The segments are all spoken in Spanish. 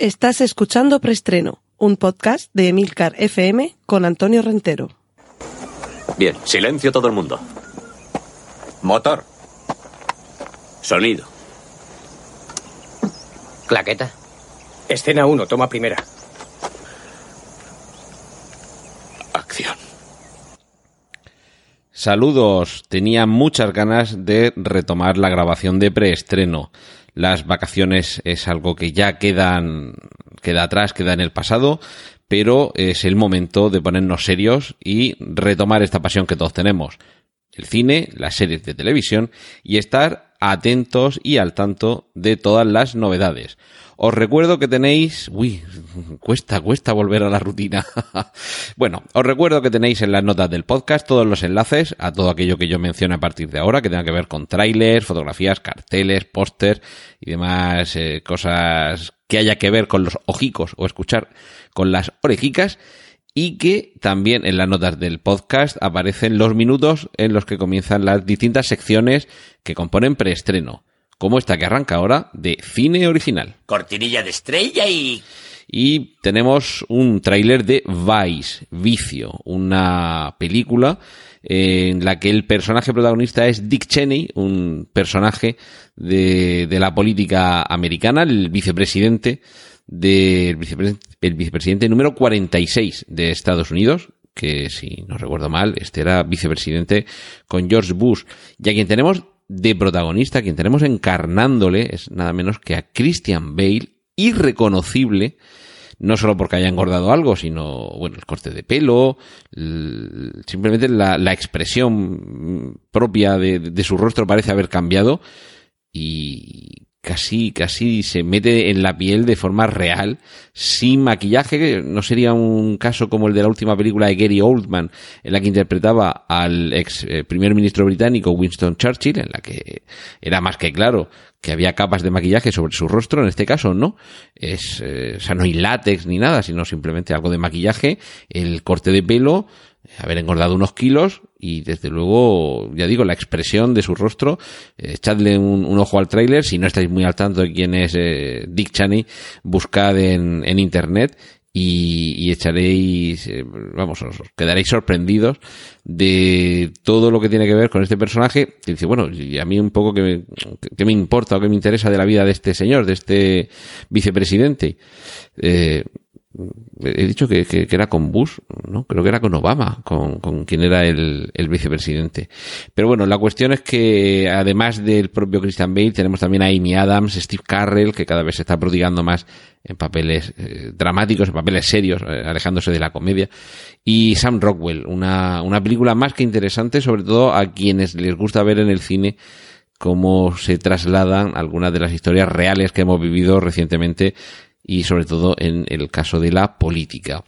Estás escuchando Preestreno, un podcast de Emilcar FM con Antonio Rentero. Bien, silencio todo el mundo. Motor. Sonido. Claqueta. Escena 1, toma primera. Acción. Saludos, tenía muchas ganas de retomar la grabación de preestreno. Las vacaciones es algo que ya quedan, queda atrás, queda en el pasado, pero es el momento de ponernos serios y retomar esta pasión que todos tenemos. El cine, las series de televisión y estar atentos y al tanto de todas las novedades. Os recuerdo que tenéis, uy, cuesta, cuesta volver a la rutina. bueno, os recuerdo que tenéis en las notas del podcast todos los enlaces a todo aquello que yo menciono a partir de ahora, que tenga que ver con trailers, fotografías, carteles, pósters y demás eh, cosas que haya que ver con los ojicos o escuchar con las orejicas y que también en las notas del podcast aparecen los minutos en los que comienzan las distintas secciones que componen preestreno como esta que arranca ahora de cine original. Cortinilla de estrella y... Y tenemos un tráiler de Vice, Vicio, una película en la que el personaje protagonista es Dick Cheney, un personaje de, de la política americana, el vicepresidente del vicepresidente, el vicepresidente número 46 de Estados Unidos, que si no recuerdo mal, este era vicepresidente con George Bush. Y a quien tenemos de protagonista, quien tenemos encarnándole es nada menos que a Christian Bale, irreconocible, no solo porque haya engordado algo, sino, bueno, el corte de pelo, simplemente la, expresión propia de, su rostro parece haber cambiado y casi, casi se mete en la piel de forma real, sin maquillaje, no sería un caso como el de la última película de Gary Oldman, en la que interpretaba al ex eh, primer ministro británico Winston Churchill, en la que era más que claro que había capas de maquillaje sobre su rostro, en este caso no, es, eh, o sea, no hay látex ni nada, sino simplemente algo de maquillaje, el corte de pelo, haber engordado unos kilos y desde luego, ya digo, la expresión de su rostro, eh, echadle un, ojo al tráiler, si no estáis muy al tanto de quién es eh, Dick Cheney, buscad en, en internet y, y, echaréis, eh, vamos, os quedaréis sorprendidos de todo lo que tiene que ver con este personaje. Que dice, bueno, y a mí un poco que me, que me importa o que me interesa de la vida de este señor, de este vicepresidente. Eh, he dicho que, que, era con Bush, ¿no? Creo que era con Obama, con, con quien era el, el, vicepresidente. Pero bueno, la cuestión es que además del propio Christian Bale, tenemos también a Amy Adams, Steve Carrell, que cada vez se está prodigando más en papeles eh, dramáticos, en papeles serios, eh, alejándose de la comedia. Y Sam Rockwell, una, una película más que interesante, sobre todo a quienes les gusta ver en el cine cómo se trasladan algunas de las historias reales que hemos vivido recientemente y sobre todo en el caso de la política.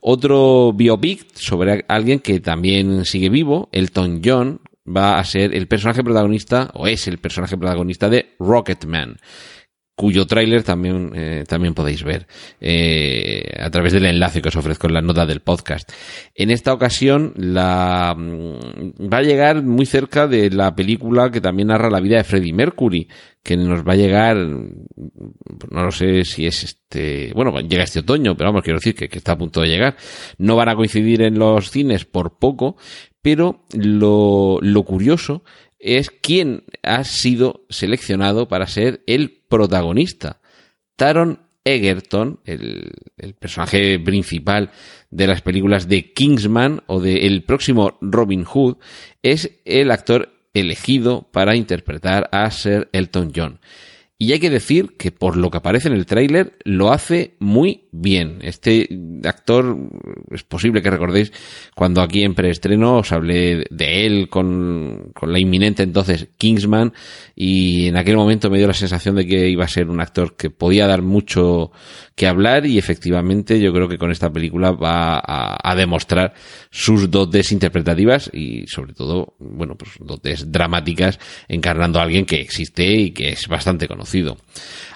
Otro biopic sobre alguien que también sigue vivo, Elton John, va a ser el personaje protagonista, o es el personaje protagonista de Rocketman, cuyo tráiler también, eh, también podéis ver eh, a través del enlace que os ofrezco en la nota del podcast. En esta ocasión la, mm, va a llegar muy cerca de la película que también narra la vida de Freddie Mercury, que nos va a llegar, no lo sé si es este, bueno, llega este otoño, pero vamos, quiero decir que, está a punto de llegar. No van a coincidir en los cines por poco, pero lo, lo curioso es quién ha sido seleccionado para ser el protagonista. Taron Egerton, el, el, personaje principal de las películas de Kingsman o de el próximo Robin Hood, es el actor elegido para interpretar a Sir Elton John. Y hay que decir que por lo que aparece en el tráiler lo hace muy bien. Este actor es posible que recordéis cuando aquí en preestreno os hablé de él con, la inminente entonces Kingsman y en aquel momento me dio la sensación de que iba a ser un actor que podía dar mucho que hablar y efectivamente yo creo que con esta película va a, a demostrar sus dotes interpretativas y sobre todo, bueno, pues dotes dramáticas encarnando a alguien que existe y que es bastante conocido.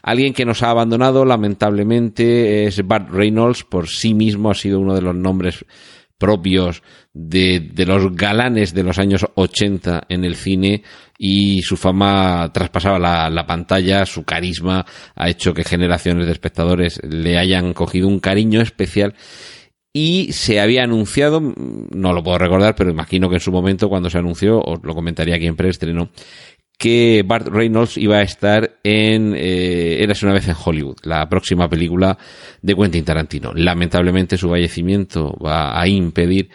Alguien que nos ha abandonado, lamentablemente, es Bart Reynolds. Por sí mismo ha sido uno de los nombres propios de, los galanes de los años 80 en el cine y su fama traspasaba la, la, pantalla, su carisma ha hecho que generaciones de espectadores le hayan cogido un cariño especial y se había anunciado, no lo puedo recordar, pero imagino que en su momento cuando se anunció, os lo comentaría aquí en preestreno, que Bart Reynolds iba a estar en eh, Eras una vez en Hollywood, la próxima película de Quentin Tarantino. Lamentablemente su fallecimiento va a impedir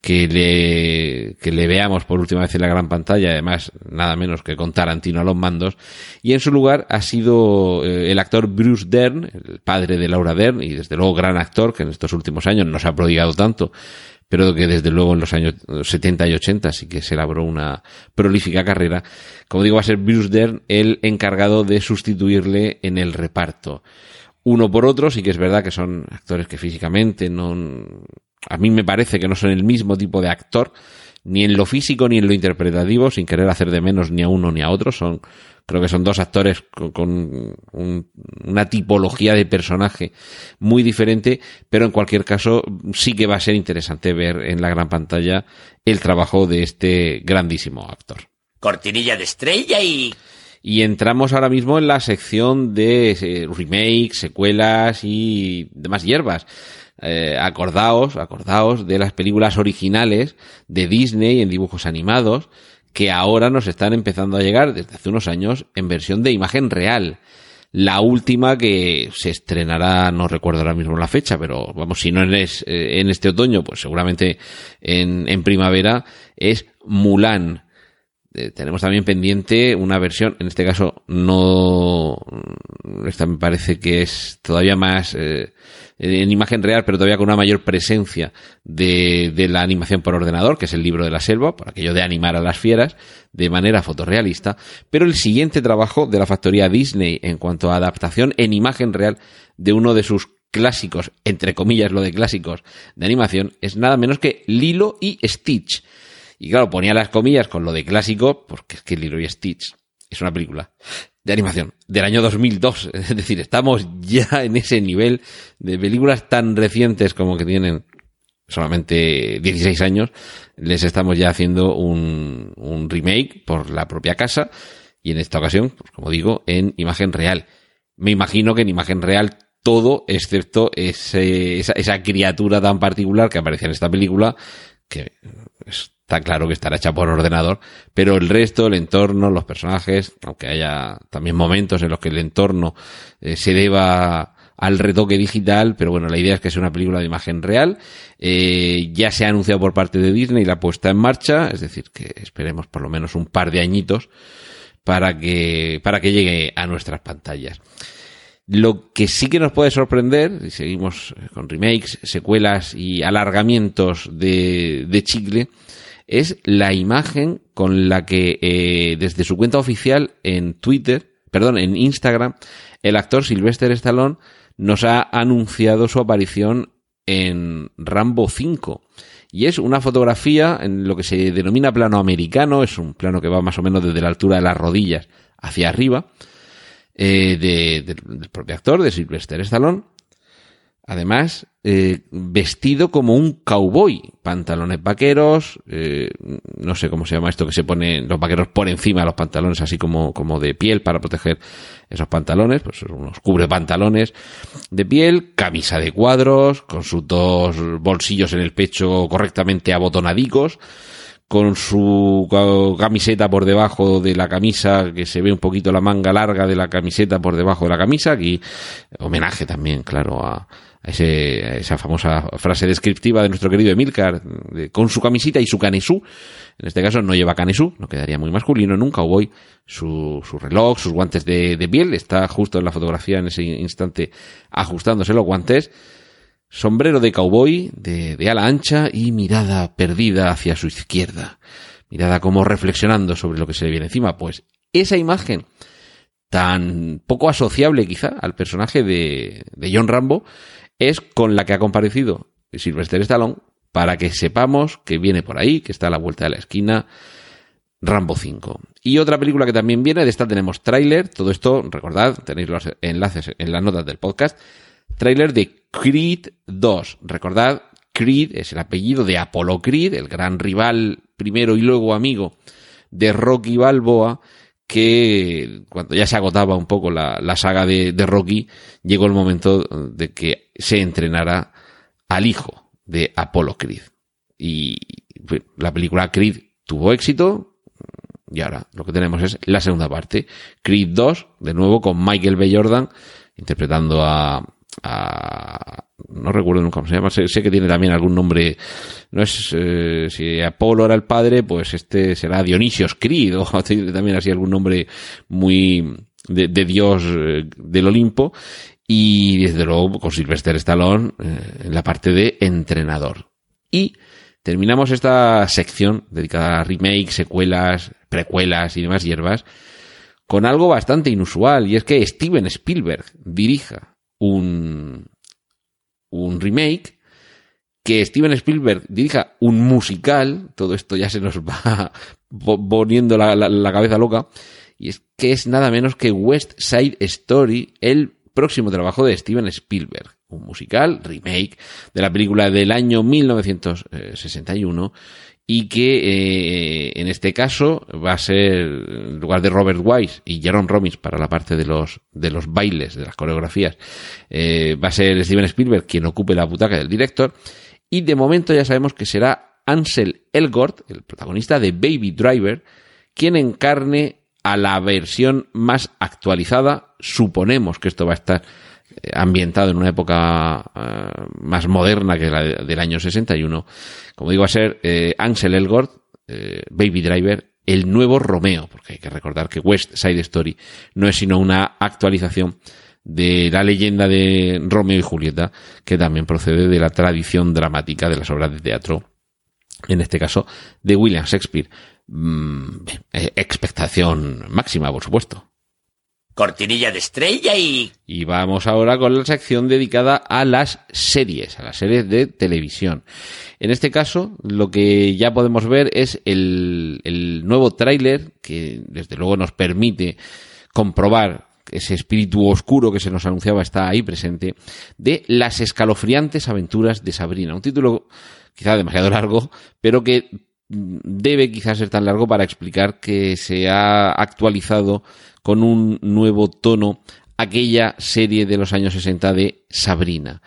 que le, que le veamos por última vez en la gran pantalla, además nada menos que con Tarantino a los mandos, y en su lugar ha sido eh, el actor Bruce Dern, el padre de Laura Dern, y desde luego gran actor que en estos últimos años no se ha prodigado tanto pero que desde luego en los años 70 y 80 sí que se labró una prolífica carrera. Como digo, va a ser Bruce Dern el encargado de sustituirle en el reparto. Uno por otro, sí que es verdad que son actores que físicamente no, a mí me parece que no son el mismo tipo de actor, ni en lo físico ni en lo interpretativo, sin querer hacer de menos ni a uno ni a otro. Son, creo que son dos actores con, una tipología de personaje muy diferente, pero en cualquier caso sí que va a ser interesante ver en la gran pantalla el trabajo de este grandísimo actor. Cortinilla de estrella y y entramos ahora mismo en la sección de eh, remakes, secuelas y demás hierbas. Eh, acordaos, acordaos de las películas originales de Disney en dibujos animados que ahora nos están empezando a llegar desde hace unos años en versión de imagen real. La última que se estrenará, no recuerdo ahora mismo la fecha, pero vamos, si no es eh, en este otoño, pues seguramente en, primavera, es Mulan. Eh, tenemos también pendiente una versión, en este caso no, esta me parece que es todavía más en imagen real, pero todavía con una mayor presencia de, de, la animación por ordenador, que es el libro de la selva, por aquello de animar a las fieras de manera fotorrealista. Pero el siguiente trabajo de la factoría Disney en cuanto a adaptación en imagen real de uno de sus clásicos, entre comillas lo de clásicos de animación, es nada menos que Lilo y Stitch y claro, ponía las comillas con lo de clásico, porque es que Lilo y Stitch es una película de animación del año 2002. Es decir, estamos ya en ese nivel de películas tan recientes como que tienen solamente 16 años. Les estamos ya haciendo un, un remake por la propia casa y en esta ocasión, pues como digo, en imagen real. Me imagino que en imagen real todo, excepto ese, esa, esa criatura tan particular que aparece en esta película, que está claro que estará hecha por ordenador, pero el resto, el entorno, los personajes, aunque haya también momentos en los que el entorno eh, se deba al retoque digital, pero bueno, la idea es que sea una película de imagen real. Eh, ya se ha anunciado por parte de Disney la puesta en marcha, es decir, que esperemos por lo menos un par de añitos para que, para que llegue a nuestras pantallas. Lo que sí que nos puede sorprender, y seguimos con remakes, secuelas y alargamientos de, de chicle, es la imagen con la que eh, desde su cuenta oficial en Twitter, perdón, en Instagram, el actor Sylvester Stallone nos ha anunciado su aparición en Rambo 5. Y es una fotografía en lo que se denomina plano americano, es un plano que va más o menos desde la altura de las rodillas hacia arriba, eh, de, del propio actor, de Sylvester Stallone, Además, eh, vestido como un cowboy, pantalones vaqueros, eh, no sé cómo se llama esto que se pone los vaqueros por encima de los pantalones, así como, como de piel para proteger esos pantalones, pues unos cubre pantalones de piel, camisa de cuadros, con sus dos bolsillos en el pecho correctamente abotonadicos, con su camiseta por debajo de la camisa, que se ve un poquito la manga larga de la camiseta por debajo de la camisa, aquí homenaje también, claro, a, ese, esa famosa frase descriptiva de nuestro querido Emilcar, con su camisita y su canesú. En este caso no lleva canesú, no quedaría muy masculino en un cowboy. Su, su reloj, sus guantes de, de piel, está justo en la fotografía en ese instante ajustándose los guantes. Sombrero de cowboy, de, ala ancha y mirada perdida hacia su izquierda. Mirada como reflexionando sobre lo que se le viene encima. Pues esa imagen tan poco asociable quizá al personaje de, de John Rambo es con la que ha comparecido Sylvester Stallone para que sepamos que viene por ahí, que está a la vuelta de la esquina, Rambo 5. Y otra película que también viene, de esta tenemos tráiler, todo esto, recordad, tenéis los enlaces en las notas del podcast, tráiler de Creed 2. Recordad Creed, es el apellido de Apollo Creed, el gran rival primero y luego amigo de Rocky Balboa, que cuando ya se agotaba un poco la, saga de, Rocky, llegó el momento de que se entrenara al hijo de Apollo Creed. Y la película Creed tuvo éxito, y ahora lo que tenemos es la segunda parte, Creed 2, de nuevo con Michael B. Jordan, interpretando a, no recuerdo nunca cómo se llama, sé, que tiene también algún nombre, no es, eh, si Apolo era el padre, pues este será Dionisios Creed, o también así algún nombre muy de, dios eh, del Olimpo, y desde luego con Sylvester Stallone eh, en la parte de entrenador. Y terminamos esta sección dedicada a remakes, secuelas, precuelas y demás hierbas con algo bastante inusual, y es que Steven Spielberg dirija un, un remake, que Steven Spielberg dirija un musical, todo esto ya se nos va poniendo la, cabeza loca, y es que es nada menos que West Side Story, el próximo trabajo de Steven Spielberg, un musical, remake de la película del año 1961 y que eh, en este caso va a ser en lugar de Robert Wise y Jerome Robbins para la parte de los de los bailes de las coreografías eh, va a ser Steven Spielberg quien ocupe la butaca del director. Y de momento ya sabemos que será Ansel Elgort el protagonista de Baby Driver quien encarne a la versión más actualizada suponemos que esto va a estar ambientado en una época eh, más moderna que la del año 61. Como digo, va a ser eh, Ansel Elgort, Baby Driver, el nuevo Romeo, porque hay que recordar que West Side Story no es sino una actualización de la leyenda de Romeo y Julieta, que también procede de la tradición dramática de las obras de teatro, en este caso de William Shakespeare. Mm, expectación máxima, por supuesto cortinilla de estrella y... Y vamos ahora con la sección dedicada a las series, a las series de televisión. En este caso, lo que ya podemos ver es el, el nuevo tráiler que desde luego nos permite comprobar ese espíritu oscuro que se nos anunciaba está ahí presente, de Las escalofriantes aventuras de Sabrina. Un título quizá demasiado largo, pero que debe quizás ser tan largo para explicar que se ha actualizado con un nuevo tono aquella serie de los años 60 de Sabrina.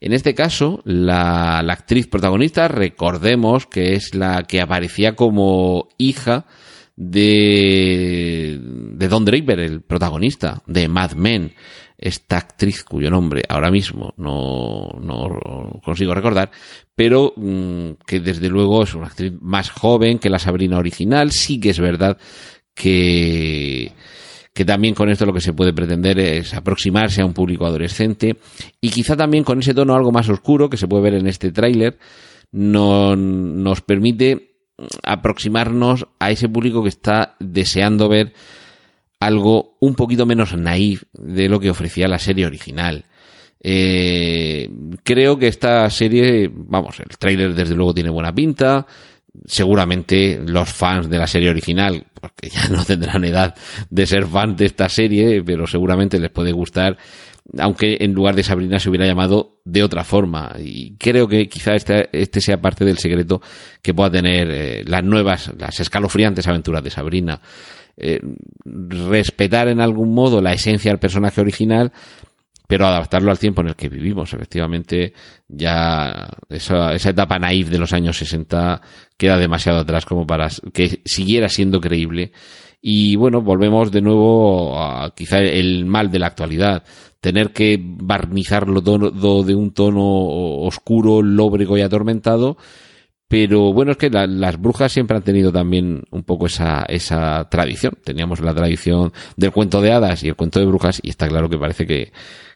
En este caso, la, actriz protagonista, recordemos que es la que aparecía como hija de, de Don Draper, el protagonista de Mad Men. Esta actriz cuyo nombre ahora mismo no, no consigo recordar, pero mm, que desde luego es una actriz más joven que la Sabrina original. Sí que es verdad que que también con esto lo que se puede pretender es aproximarse a un público adolescente y quizá también con ese tono algo más oscuro que se puede ver en este tráiler no, nos permite aproximarnos a ese público que está deseando ver algo un poquito menos naif de lo que ofrecía la serie original. Eh, creo que esta serie, vamos, el tráiler desde luego tiene buena pinta, seguramente los fans de la serie original, porque ya no tendrán edad de ser fans de esta serie, pero seguramente les puede gustar, aunque en lugar de Sabrina se hubiera llamado de otra forma. Y creo que quizá este, este sea parte del secreto que pueda tener eh, las nuevas, las escalofriantes aventuras de Sabrina. Eh, respetar en algún modo la esencia del personaje original, pero adaptarlo al tiempo en el que vivimos. Efectivamente, ya esa, esa etapa naif de los años 60 queda demasiado atrás como para que siguiera siendo creíble. Y bueno, volvemos de nuevo a quizá el mal de la actualidad. Tener que barnizarlo todo de un tono oscuro, lóbrego y atormentado. Pero bueno, es que las brujas siempre han tenido también un poco esa, esa tradición. Teníamos la tradición del cuento de hadas y el cuento de brujas y está claro que parece que,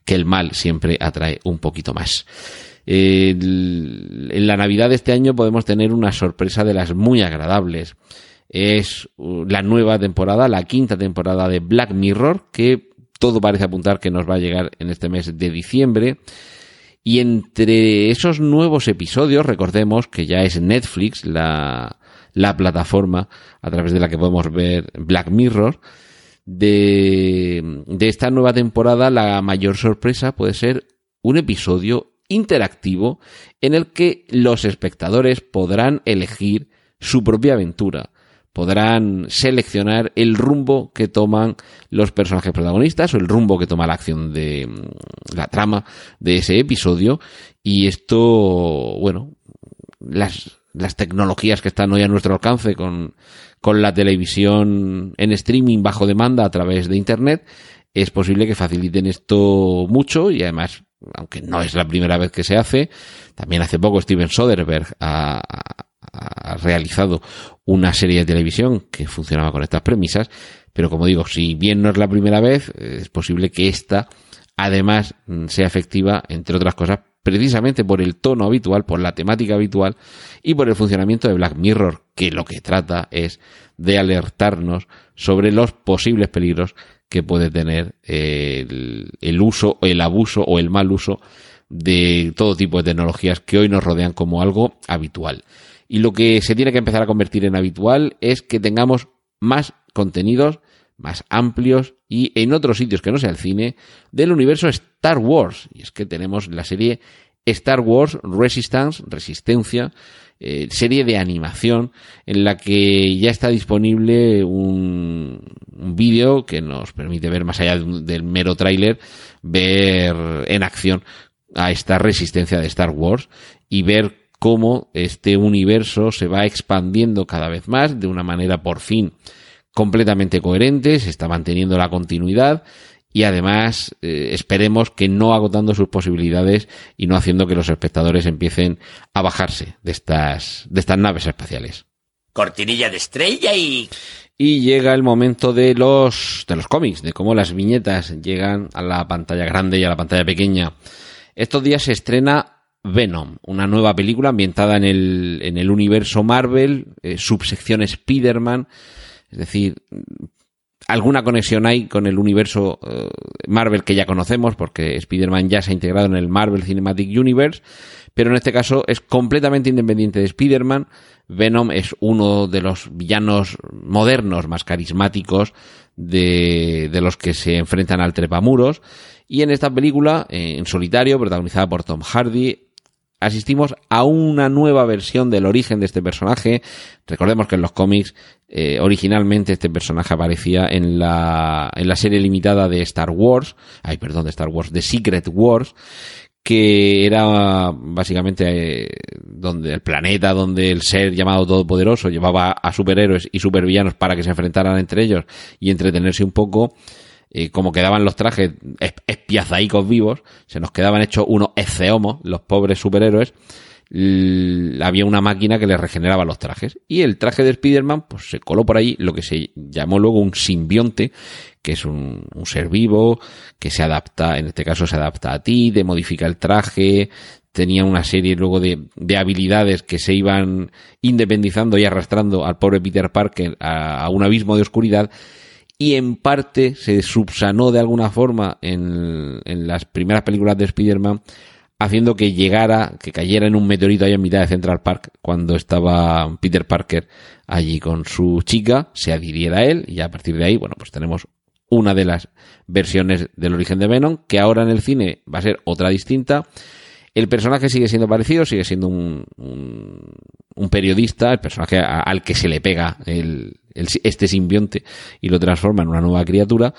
que el mal siempre atrae un poquito más. en la Navidad de este año podemos tener una sorpresa de las muy agradables. Es uh, la nueva temporada, la quinta temporada de Black Mirror, que todo parece apuntar que nos va a llegar en este mes de diciembre. Y entre esos nuevos episodios, recordemos que ya es Netflix la, la plataforma a través de la que podemos ver Black Mirror, de esta nueva temporada la mayor sorpresa puede ser un episodio interactivo en el que los espectadores podrán elegir su propia aventura podrán seleccionar el rumbo que toman los personajes protagonistas o el rumbo que toma la acción de mm, la trama de ese episodio. Y esto, bueno, las, las tecnologías que están hoy a nuestro alcance con, con la televisión en streaming bajo demanda a través de internet, es posible que faciliten esto mucho y además, aunque no es la primera vez que se hace, también hace poco Steven Soderbergh ha, ha realizado una serie de televisión que funcionaba con estas premisas, pero como digo, si bien no es la primera vez, es posible que esta además sea efectiva, entre otras cosas, precisamente por el tono habitual, por la temática habitual y por el funcionamiento de Black Mirror, que lo que trata es de alertarnos sobre los posibles peligros que puede tener el, el uso, el abuso o el mal uso de todo tipo de tecnologías que hoy nos rodean como algo habitual. Y lo que se tiene que empezar a convertir en habitual es que tengamos más contenidos más amplios y en otros sitios que no sea el cine del universo Star Wars. Y es que tenemos la serie Star Wars Resistance, Resistencia, eh, serie de animación en la que ya está disponible un, un vídeo que nos permite ver más allá del mero tráiler, ver en acción a esta resistencia de Star Wars y ver cómo este universo se va expandiendo cada vez más de una manera por fin completamente coherente, se está manteniendo la continuidad y además eh, esperemos que no agotando sus posibilidades y no haciendo que los espectadores empiecen a bajarse de estas, de estas naves espaciales. Cortinilla de estrella y... Y llega el momento de los, de los cómics, de cómo las viñetas llegan a la pantalla grande y a la pantalla pequeña. Estos días se estrena Venom, una nueva película ambientada en el, en el universo Marvel, eh, subsección Spider-Man, es decir, alguna conexión hay con el universo eh, Marvel que ya conocemos, porque Spider-Man ya se ha integrado en el Marvel Cinematic Universe, pero en este caso es completamente independiente de Spider-Man. Venom es uno de los villanos modernos más carismáticos de, de los que se enfrentan al trepamuros. Y en esta película, eh, en solitario, protagonizada por Tom Hardy, asistimos a una nueva versión del origen de este personaje. Recordemos que en los cómics eh, originalmente este personaje aparecía en la, en la serie limitada de Star Wars, ay perdón, de Star Wars, de Secret Wars, que era básicamente eh, donde el planeta donde el ser llamado todopoderoso llevaba a superhéroes y supervillanos para que se enfrentaran entre ellos y entretenerse un poco y como quedaban los trajes espiazaicos vivos, se nos quedaban hechos unos esceomos, los pobres superhéroes, había una máquina que les regeneraba los trajes. Y el traje de Spider-Man, pues se coló por ahí lo que se llamó luego un simbionte, que es un, un, ser vivo, que se adapta, en este caso se adapta a ti, te modifica el traje, tenía una serie luego de, de habilidades que se iban independizando y arrastrando al pobre Peter Parker a un abismo de oscuridad y en parte se subsanó de alguna forma en, las primeras películas de Spider-Man haciendo que llegara, que cayera en un meteorito ahí en mitad de Central Park cuando estaba Peter Parker allí con su chica, se adhiriera a él y a partir de ahí, bueno, pues tenemos una de las versiones del origen de Venom que ahora en el cine va a ser otra distinta. El personaje sigue siendo parecido, sigue siendo un, periodista, el personaje al que se le pega el, el, este simbionte y lo transforma en una nueva criatura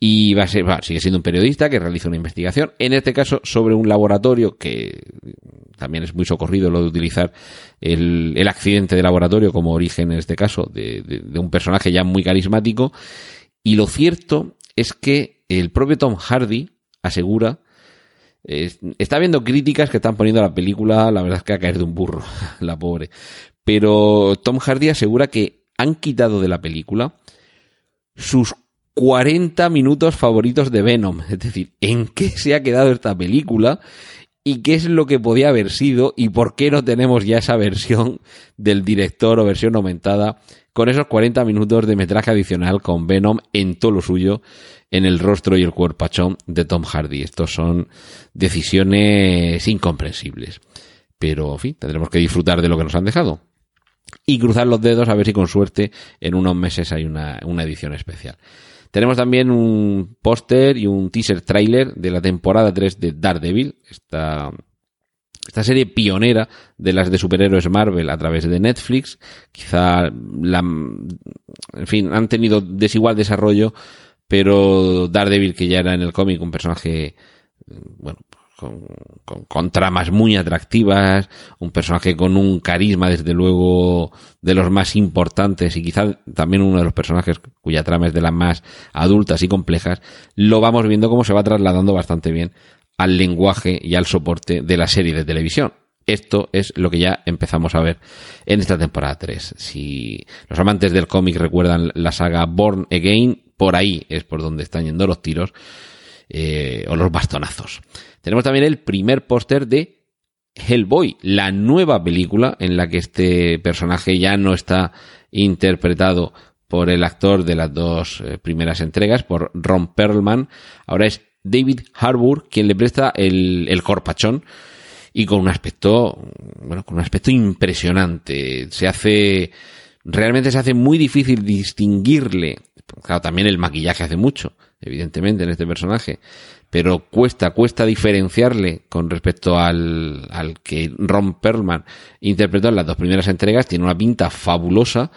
y va a ser, va, sigue siendo un periodista que realiza una investigación, en este caso sobre un laboratorio que también es muy socorrido lo de utilizar el, el accidente de laboratorio como origen en este caso de, de, un personaje ya muy carismático y lo cierto es que el propio Tom Hardy asegura está viendo críticas que están poniendo a la película, la verdad es que a caer de un burro, la pobre. Pero Tom Hardy asegura que han quitado de la película sus 40 minutos favoritos de Venom. Es decir, ¿en qué se ha quedado esta película? ¿Y qué es lo que podía haber sido? ¿Y por qué no tenemos ya esa versión del director o versión aumentada con esos 40 minutos de metraje adicional con Venom en todo lo suyo, en el rostro y el cuerpachón de Tom Hardy? Estos son decisiones incomprensibles. Pero, en fin, tendremos que disfrutar de lo que nos han dejado y cruzar los dedos a ver si con suerte en unos meses hay una, una edición especial. Tenemos también un póster y un teaser trailer de la temporada 3 de Daredevil, esta esta serie pionera de las de superhéroes Marvel a través de Netflix. Quizá la, en fin, han tenido desigual desarrollo, pero Daredevil, que ya era en el cómic un personaje, bueno, con, con, tramas muy atractivas, un personaje con un carisma, desde luego, de los más importantes y quizá también uno de los personajes cuya trama es de las más adultas y complejas, lo vamos viendo cómo se va trasladando bastante bien al lenguaje y al soporte de la serie de televisión. Esto es lo que ya empezamos a ver en esta temporada 3. Si los amantes del cómic recuerdan la saga Born Again, por ahí es por donde están yendo los tiros eh, o los bastonazos. Tenemos también el primer póster de Hellboy, la nueva película en la que este personaje ya no está interpretado por el actor de las dos eh, primeras entregas, por Ron Perlman. Ahora es David Harbour quien le presta el, el corpachón y con un aspecto, bueno, con un aspecto impresionante. Se hace, realmente se hace muy difícil distinguirle. Claro, también el maquillaje hace mucho, evidentemente, en este personaje. Pero cuesta, cuesta diferenciarle con respecto al, al que Ron Perlman interpretó en las dos primeras entregas. Tiene una pinta fabulosa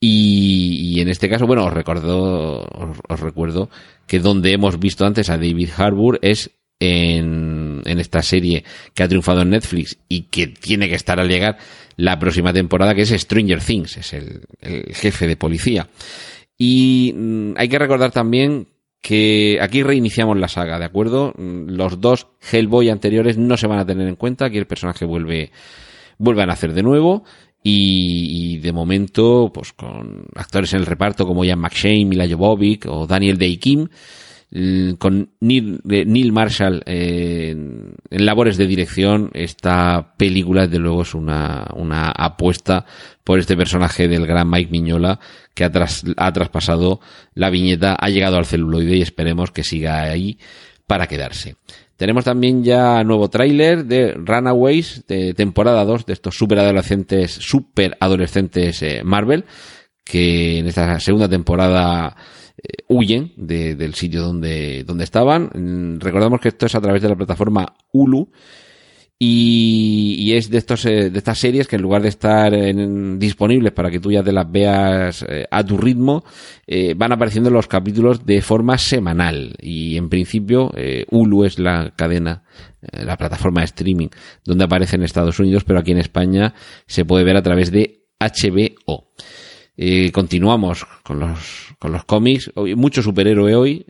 y, en este caso, bueno, os recuerdo, os, recuerdo que donde hemos visto antes a David Harbour es en, en, esta serie que ha triunfado en Netflix y que tiene que estar al llegar la próxima temporada, que es Stranger Things, es el, el jefe de policía. Y mm, hay que recordar también que aquí reiniciamos la saga, ¿de acuerdo? Mm, los dos Hellboy anteriores no se van a tener en cuenta, aquí el personaje vuelve, vuelve a nacer de nuevo y, de momento, pues con actores en el reparto como Ian McShane, Mila Jovovich o Daniel Day Kim, con Neil, Neil Marshall eh, en, labores de dirección, esta película desde luego es una, una apuesta por este personaje del gran Mike Miñola que ha, ha traspasado la viñeta, ha llegado al celuloide y esperemos que siga ahí para quedarse. Tenemos también ya nuevo tráiler de Runaways de temporada 2 de estos super adolescentes, super adolescentes eh, Marvel, que en esta segunda temporada eh, huyen del sitio donde, donde estaban. Mm, recordamos que esto es a través de la plataforma Hulu y, es de estos eh, de estas series que en lugar de estar disponibles para que tú ya te las veas eh, a tu ritmo eh, van apareciendo los capítulos de forma semanal. Y en principio Hulu es la cadena la plataforma de streaming donde aparece en Estados Unidos pero aquí en España se puede ver a través de HBO continuamos con los con los cómics. Hoy, mucho superhéroe hoy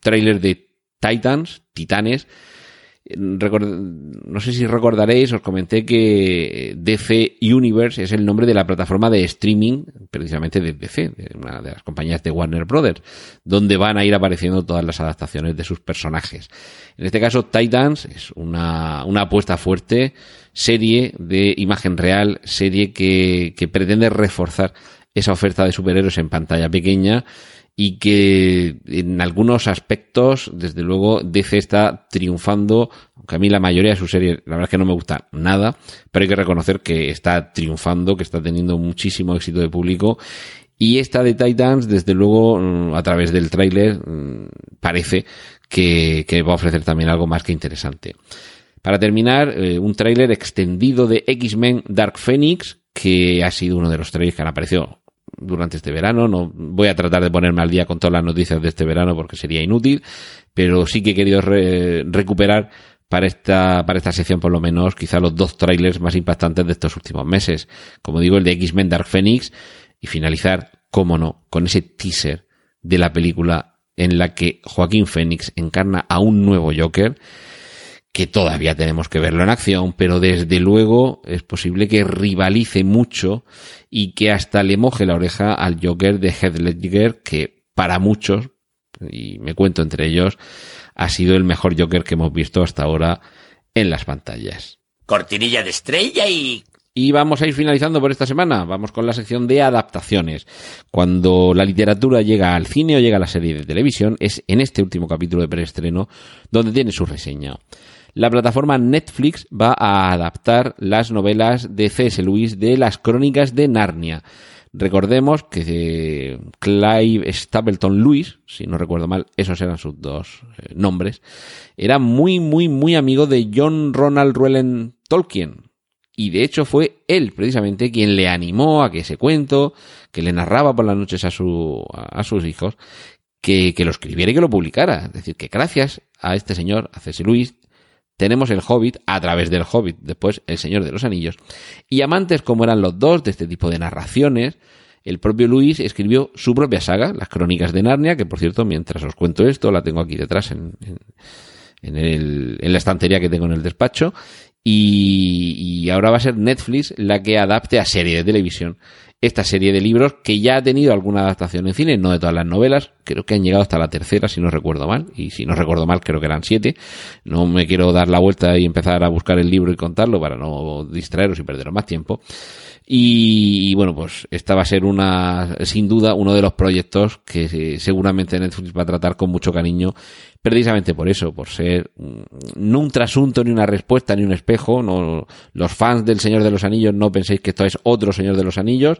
trailer de Titans Titanes no sé si recordaréis, os comenté que DC Universe es el nombre de la plataforma de streaming, precisamente de DC, de una de las compañías de Warner Brothers, donde van a ir apareciendo todas las adaptaciones de sus personajes. En este caso, Titans es una, una apuesta fuerte, serie de imagen real, serie que, que pretende reforzar esa oferta de superhéroes en pantalla pequeña y que en algunos aspectos, desde luego, DC está triunfando, aunque a mí la mayoría de sus series, la verdad es que no me gusta nada, pero hay que reconocer que está triunfando, que está teniendo muchísimo éxito de público, y esta de Titans, desde luego, mm, a través del tráiler, mm, parece que, va a ofrecer también algo más que interesante. Para terminar, eh, un tráiler extendido de X-Men Dark Phoenix, que ha sido uno de los trailers que han aparecido durante este verano. No voy a tratar de ponerme al día con todas las noticias de este verano porque sería inútil, pero sí que he querido recuperar para esta, para esta sección por lo menos quizá los dos trailers más impactantes de estos últimos meses. Como digo, el de X-Men Dark Phoenix y finalizar, cómo no, con ese teaser de la película en la que Joaquín Phoenix encarna a un nuevo Joker que todavía tenemos que verlo en acción, pero desde luego es posible que rivalice mucho y que hasta le moje la oreja al Joker de Heath Ledger, que para muchos, y me cuento entre ellos, ha sido el mejor Joker que hemos visto hasta ahora en las pantallas. Cortinilla de estrella y y vamos a ir finalizando por esta semana. Vamos con la sección de adaptaciones. Cuando la literatura llega al cine o llega a la serie de televisión, es en este último capítulo de preestreno donde tiene su reseña la plataforma Netflix va a adaptar las novelas de C.S. Lewis de las Crónicas de Narnia. Recordemos que eh, Clive Stapleton Lewis, si no recuerdo mal, esos eran sus dos eh, nombres, era muy, muy, muy amigo de John Ronald Reuel Tolkien. Y de hecho fue él precisamente quien le animó a que ese cuento, que le narraba por las noches a, su, a sus hijos, que, lo escribiera y que lo publicara. Es decir, que gracias a este señor, a C.S. Lewis, tenemos el Hobbit a través del Hobbit, después el Señor de los Anillos. Y amantes como eran los dos de este tipo de narraciones, el propio Luis escribió su propia saga, Las Crónicas de Narnia, que por cierto, mientras os cuento esto, la tengo aquí detrás en, en, el, en la estantería que tengo en el despacho. Y, y ahora va a ser Netflix la que adapte a serie de televisión esta serie de libros que ya ha tenido alguna adaptación en cine, no de todas las novelas, creo que han llegado hasta la tercera, si no recuerdo mal, y si no recuerdo mal, creo que eran siete. No me quiero dar la vuelta y empezar a buscar el libro y contarlo para no distraeros y perderos más tiempo. Y, bueno, pues esta va a ser una, sin duda, uno de los proyectos que seguramente Netflix va a tratar con mucho cariño, precisamente por eso, por ser no un trasunto, ni una respuesta, ni un espejo. No, los fans del Señor de los Anillos no penséis que esto es otro Señor de los Anillos,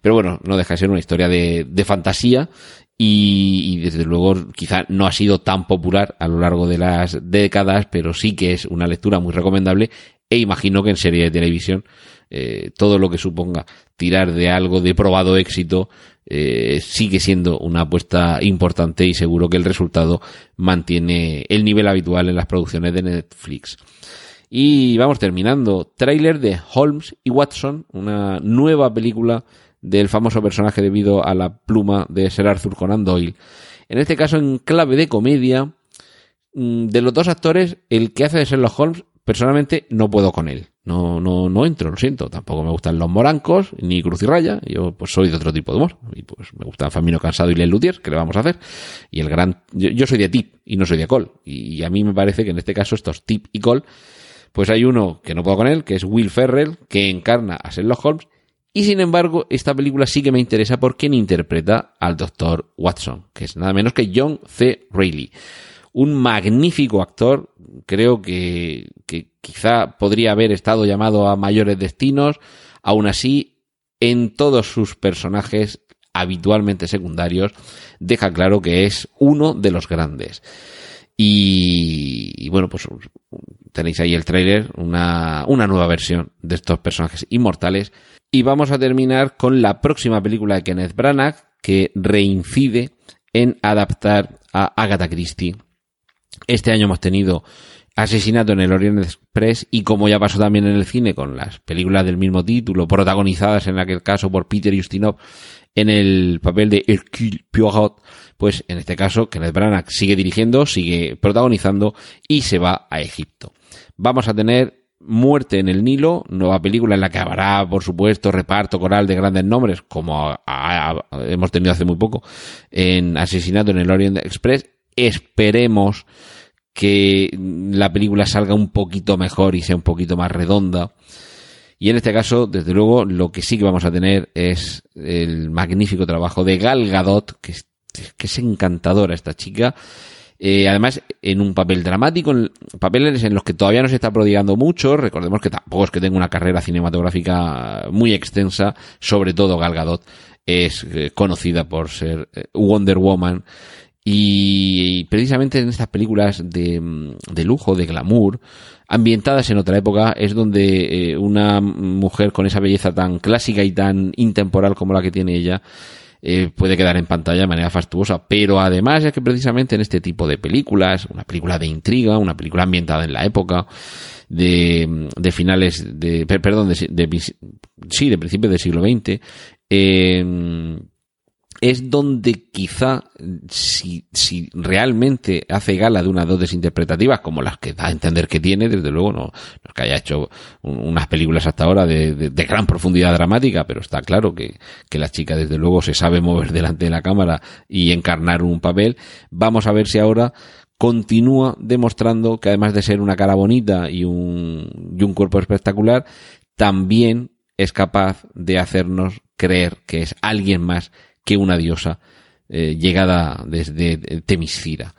pero bueno, no deja de ser una historia de, fantasía y, desde luego quizá no ha sido tan popular a lo largo de las décadas, pero sí que es una lectura muy recomendable e imagino que en serie de televisión eh, todo lo que suponga tirar de algo de probado éxito eh, sigue siendo una apuesta importante y seguro que el resultado mantiene el nivel habitual en las producciones de Netflix. Y vamos terminando. Trailer de Holmes y Watson, una nueva película del famoso personaje debido a la pluma de Sir Arthur Conan Doyle. En este caso en clave de comedia. Mm, de los dos actores, el que hace de Sherlock Holmes personalmente no puedo con él. No, no, no entro, lo siento. Tampoco me gustan los morancos, ni cruz y raya. Yo pues soy de otro tipo de humor. Y pues me gustan Famino Cansado y Len Lutier, que le vamos a hacer. Y el gran, yo, soy de tip y no soy de col. Y, a mí me parece que en este caso estos tip y col, pues hay uno que no puedo con él, que es Will Ferrell, que encarna a Sherlock Holmes. Y sin embargo, esta película sí que me interesa por quien interpreta al Dr. Watson, que es nada menos que John C. Reilly un magnífico actor, creo que, que quizá podría haber estado llamado a mayores destinos, aún así, en todos sus personajes habitualmente secundarios, deja claro que es uno de los grandes. Y, bueno, pues tenéis ahí el tráiler, una, una nueva versión de estos personajes inmortales. Y vamos a terminar con la próxima película de Kenneth Branagh, que reincide en adaptar a Agatha Christie este año hemos tenido Asesinato en el Orient Express y como ya pasó también en el cine con las películas del mismo título, protagonizadas en aquel caso por Peter Ustinov en el papel de Hercule Poirot, pues en este caso Kenneth Branagh sigue dirigiendo, sigue protagonizando y se va a Egipto. Vamos a tener Muerte en el Nilo, nueva película en la que habrá, por supuesto, reparto coral de grandes nombres, como hemos tenido hace muy poco en Asesinato en el Orient Express. Esperemos que la película salga un poquito mejor y sea un poquito más redonda. Y en este caso, desde luego, lo que sí que vamos a tener es el magnífico trabajo de Gal Gadot, que es, encantadora esta chica. Eh, además, en un papel dramático, en papeles en los que todavía no se está prodigando mucho. Recordemos que tampoco es que tenga una carrera cinematográfica muy extensa, sobre todo Gal Gadot es eh, conocida por ser eh, Wonder Woman y precisamente en estas películas de, de, lujo, de glamour, ambientadas en otra época, es donde eh, una mujer con esa belleza tan clásica y tan intemporal como la que tiene ella, eh, puede quedar en pantalla de manera fastuosa. Pero además es que precisamente en este tipo de películas, una película de intriga, una película ambientada en la época, de, de finales de, perdón, de, de, sí, de principios del siglo XX, eh, es donde quizá, si, si realmente hace gala de unas dotes interpretativas como las que da a entender que tiene, desde luego no, no es que haya hecho unas películas hasta ahora de, de, gran profundidad dramática, pero está claro que, que la chica desde luego se sabe mover delante de la cámara y encarnar un papel. Vamos a ver si ahora continúa demostrando que además de ser una cara bonita y un, y un cuerpo espectacular, también es capaz de hacernos creer que es alguien más que una diosa eh, llegada desde Temiscira.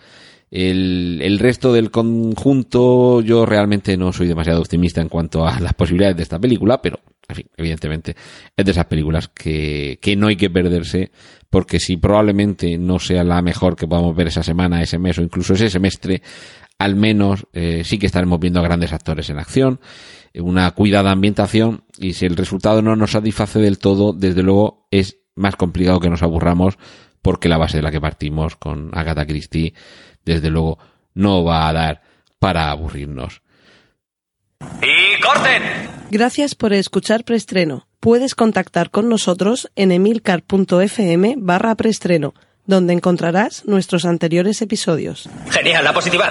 El, el, resto del conjunto, yo realmente no soy demasiado optimista en cuanto a las posibilidades de esta película, pero En fin, evidentemente, es de esas películas que, que no hay que perderse, porque si probablemente no sea la mejor que podamos ver esa semana, ese mes o incluso ese semestre, al menos eh, sí que estaremos viendo a grandes actores en acción, una cuidada ambientación, y si el resultado no nos satisface del todo, desde luego es más complicado que nos aburramos, porque la base de la que partimos con Agatha Christie, desde luego, no va a dar para aburrirnos. ¡Y corten! Gracias por escuchar Preestreno. Puedes contactar con nosotros en emilcar.fm barra preestreno, donde encontrarás nuestros anteriores episodios. Genial, la positiva.